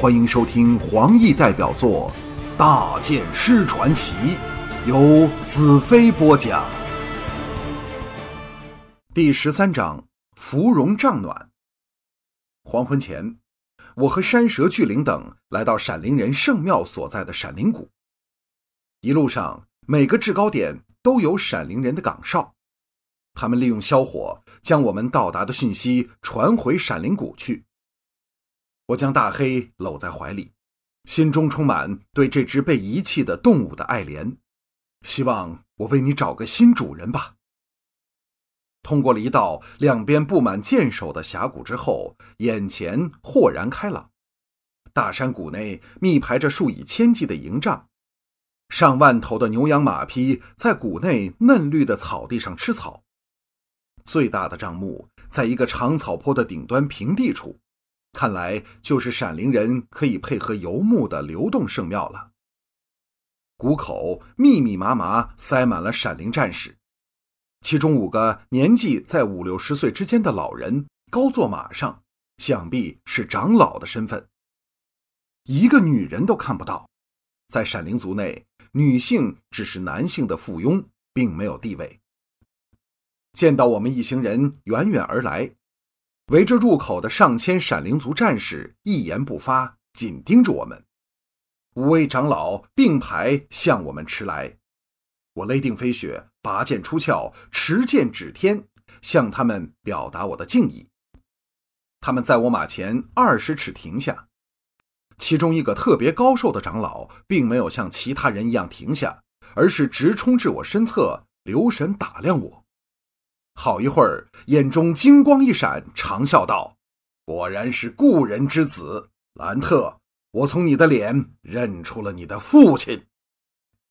欢迎收听黄奕代表作《大剑师传奇》，由子飞播讲。第十三章：芙蓉帐暖。黄昏前，我和山蛇、巨灵等来到闪灵人圣庙所在的闪灵谷。一路上，每个制高点都有闪灵人的岗哨，他们利用消火将我们到达的讯息传回闪灵谷去。我将大黑搂在怀里，心中充满对这只被遗弃的动物的爱怜，希望我为你找个新主人吧。通过了一道两边布满箭手的峡谷之后，眼前豁然开朗。大山谷内密排着数以千计的营帐，上万头的牛羊马匹在谷内嫩绿的草地上吃草。最大的帐幕在一个长草坡的顶端平地处。看来就是闪灵人可以配合游牧的流动圣庙了。谷口密密麻麻塞满了闪灵战士，其中五个年纪在五六十岁之间的老人高坐马上，想必是长老的身份。一个女人都看不到，在闪灵族内，女性只是男性的附庸，并没有地位。见到我们一行人远远而来。围着入口的上千闪灵族战士一言不发，紧盯着我们。五位长老并排向我们驰来，我勒定飞雪，拔剑出鞘，持剑指天，向他们表达我的敬意。他们在我马前二十尺停下，其中一个特别高瘦的长老并没有像其他人一样停下，而是直冲至我身侧，留神打量我。好一会儿，眼中金光一闪，长笑道：“果然是故人之子，兰特，我从你的脸认出了你的父亲。”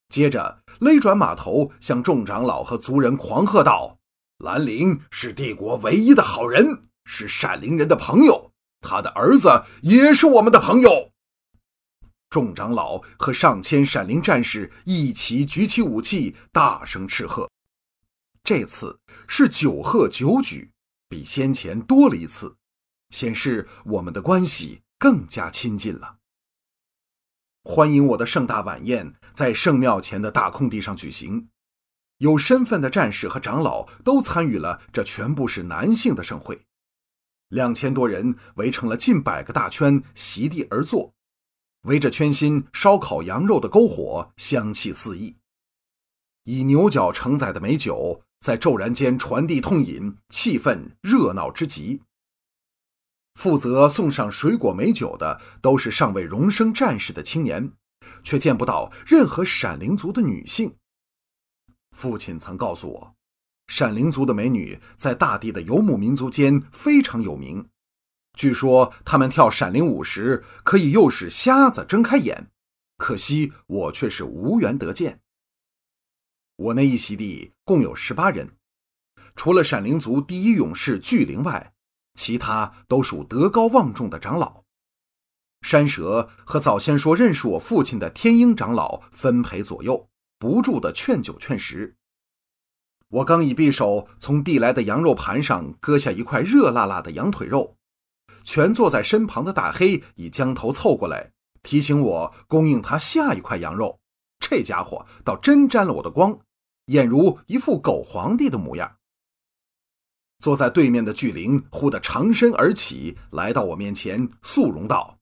接着勒转马头，向众长老和族人狂喝道：“兰陵是帝国唯一的好人，是闪灵人的朋友，他的儿子也是我们的朋友。”众长老和上千闪灵战士一齐举起武器，大声斥喝。这次是九贺九举，比先前多了一次，显示我们的关系更加亲近了。欢迎我的盛大晚宴在圣庙前的大空地上举行，有身份的战士和长老都参与了这全部是男性的盛会。两千多人围成了近百个大圈，席地而坐，围着圈心烧烤羊肉的篝火，香气四溢。以牛角承载的美酒。在骤然间传递痛饮，气氛热闹之极。负责送上水果美酒的都是尚未荣升战士的青年，却见不到任何闪灵族的女性。父亲曾告诉我，闪灵族的美女在大地的游牧民族间非常有名。据说他们跳闪灵舞时可以诱使瞎子睁开眼，可惜我却是无缘得见。我那一席地共有十八人，除了闪灵族第一勇士巨灵外，其他都属德高望重的长老。山蛇和早先说认识我父亲的天鹰长老分陪左右，不住的劝酒劝食。我刚一匕首从递来的羊肉盘上割下一块热辣辣的羊腿肉，全坐在身旁的大黑已将头凑过来，提醒我供应他下一块羊肉。这家伙倒真沾了我的光。俨如一副狗皇帝的模样。坐在对面的巨灵忽地长身而起，来到我面前，肃容道：“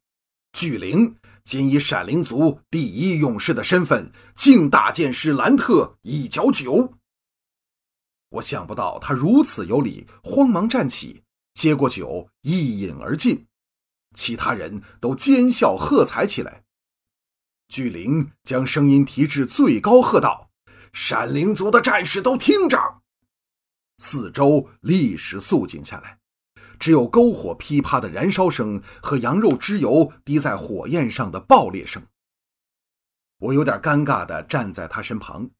巨灵今以闪灵族第一勇士的身份，敬大剑师兰特一角酒。”我想不到他如此有礼，慌忙站起，接过酒一饮而尽。其他人都奸笑喝彩起来。巨灵将声音提至最高，喝道。闪灵族的战士都听着，四周立时肃静下来，只有篝火噼啪的燃烧声和羊肉脂油滴在火焰上的爆裂声。我有点尴尬地站在他身旁，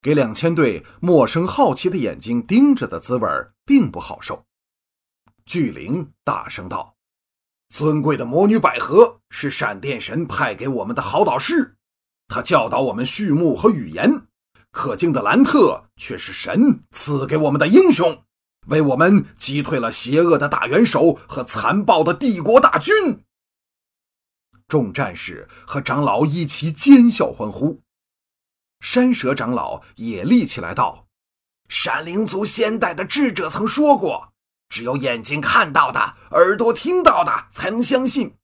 给两千对陌生好奇的眼睛盯着的滋味并不好受。巨灵大声道：“尊贵的魔女百合是闪电神派给我们的好导师，他教导我们畜牧和语言。”可敬的兰特却是神赐给我们的英雄，为我们击退了邪恶的大元首和残暴的帝国大军。众战士和长老一齐尖笑欢呼。山蛇长老也立起来道：“闪灵族先代的智者曾说过，只有眼睛看到的，耳朵听到的，才能相信。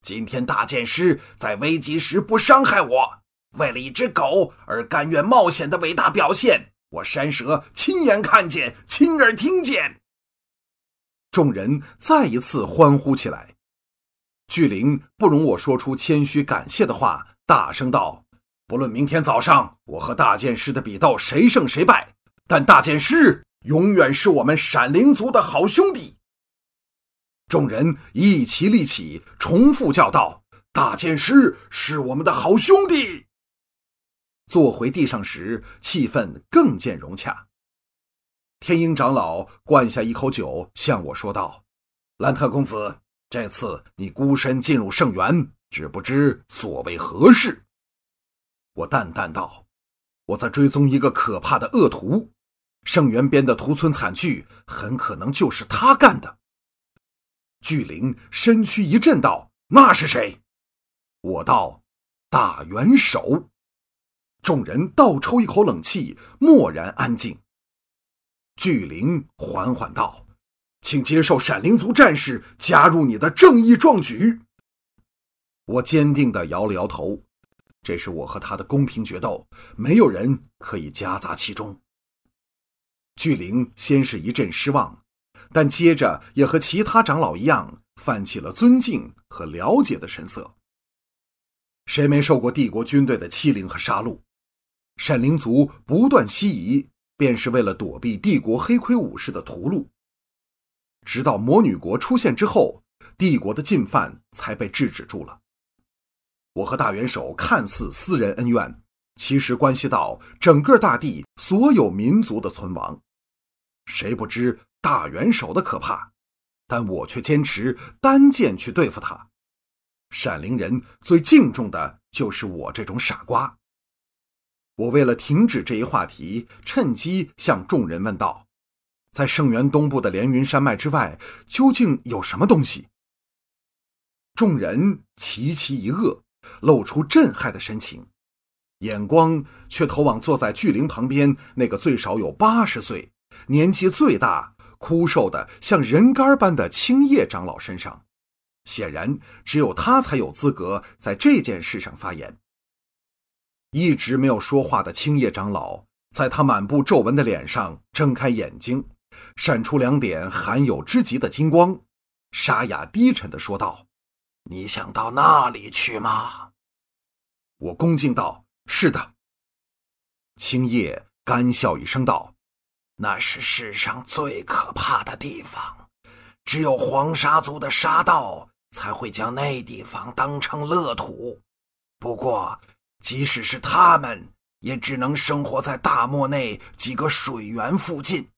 今天大剑师在危急时不伤害我，为了一只狗而甘愿冒险的伟大表现，我山蛇亲眼看见，亲耳听见。”众人再一次欢呼起来。巨灵不容我说出谦虚感谢的话，大声道。不论明天早上我和大剑师的比斗谁胜谁败，但大剑师永远是我们闪灵族的好兄弟。众人一齐立起，重复叫道：“大剑师是我们的好兄弟。”坐回地上时，气氛更见融洽。天鹰长老灌下一口酒，向我说道：“兰特公子，这次你孤身进入圣园，只不知所为何事？”我淡淡道：“我在追踪一个可怕的恶徒，圣元边的屠村惨剧很可能就是他干的。”巨灵身躯一震道：“那是谁？”我道：“大元首。”众人倒抽一口冷气，默然安静。巨灵缓缓道：“请接受闪灵族战士加入你的正义壮举。”我坚定地摇了摇头。这是我和他的公平决斗，没有人可以夹杂其中。巨灵先是一阵失望，但接着也和其他长老一样，泛起了尊敬和了解的神色。谁没受过帝国军队的欺凌和杀戮？闪灵族不断西移，便是为了躲避帝国黑盔武士的屠戮。直到魔女国出现之后，帝国的进犯才被制止住了。我和大元首看似私人恩怨，其实关系到整个大地所有民族的存亡。谁不知大元首的可怕？但我却坚持单剑去对付他。闪灵人最敬重的就是我这种傻瓜。我为了停止这一话题，趁机向众人问道：“在圣元东部的连云山脉之外，究竟有什么东西？”众人齐齐一愕。露出震撼的神情，眼光却投往坐在巨灵旁边那个最少有八十岁、年纪最大、枯瘦的像人干般的青叶长老身上。显然，只有他才有资格在这件事上发言。一直没有说话的青叶长老，在他满布皱纹的脸上睁开眼睛，闪出两点罕有之极的金光，沙哑低沉地说道。你想到那里去吗？我恭敬道：“是的。”青叶干笑一声道：“那是世上最可怕的地方，只有黄沙族的沙道才会将那地方当成乐土。不过，即使是他们，也只能生活在大漠内几个水源附近。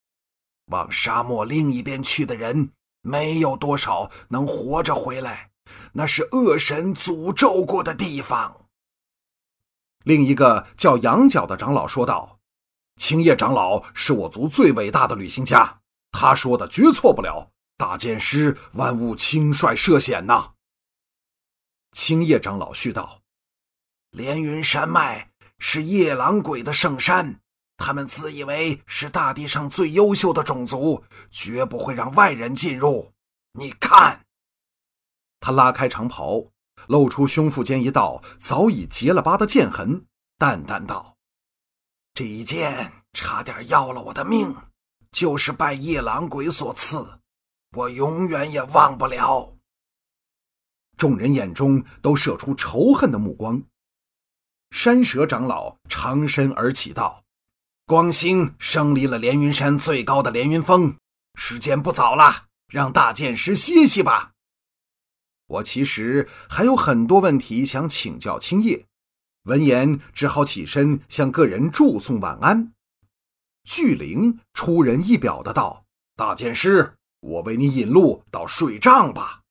往沙漠另一边去的人，没有多少能活着回来。”那是恶神诅咒过的地方。另一个叫羊角的长老说道：“青叶长老是我族最伟大的旅行家，他说的绝错不了。大剑师万物轻率涉险呐。”青叶长老续道：“连云山脉是夜郎鬼的圣山，他们自以为是大地上最优秀的种族，绝不会让外人进入。你看。”他拉开长袍，露出胸腹间一道早已结了疤的剑痕，淡淡道：“这一剑差点要了我的命，就是拜夜郎鬼所赐，我永远也忘不了。”众人眼中都射出仇恨的目光。山蛇长老长身而起道：“光星升离了连云山最高的连云峰，时间不早了，让大剑师歇息吧。”我其实还有很多问题想请教青叶，闻言只好起身向个人祝送晚安。巨灵出人意表的道：“大剑师，我为你引路到水帐吧。”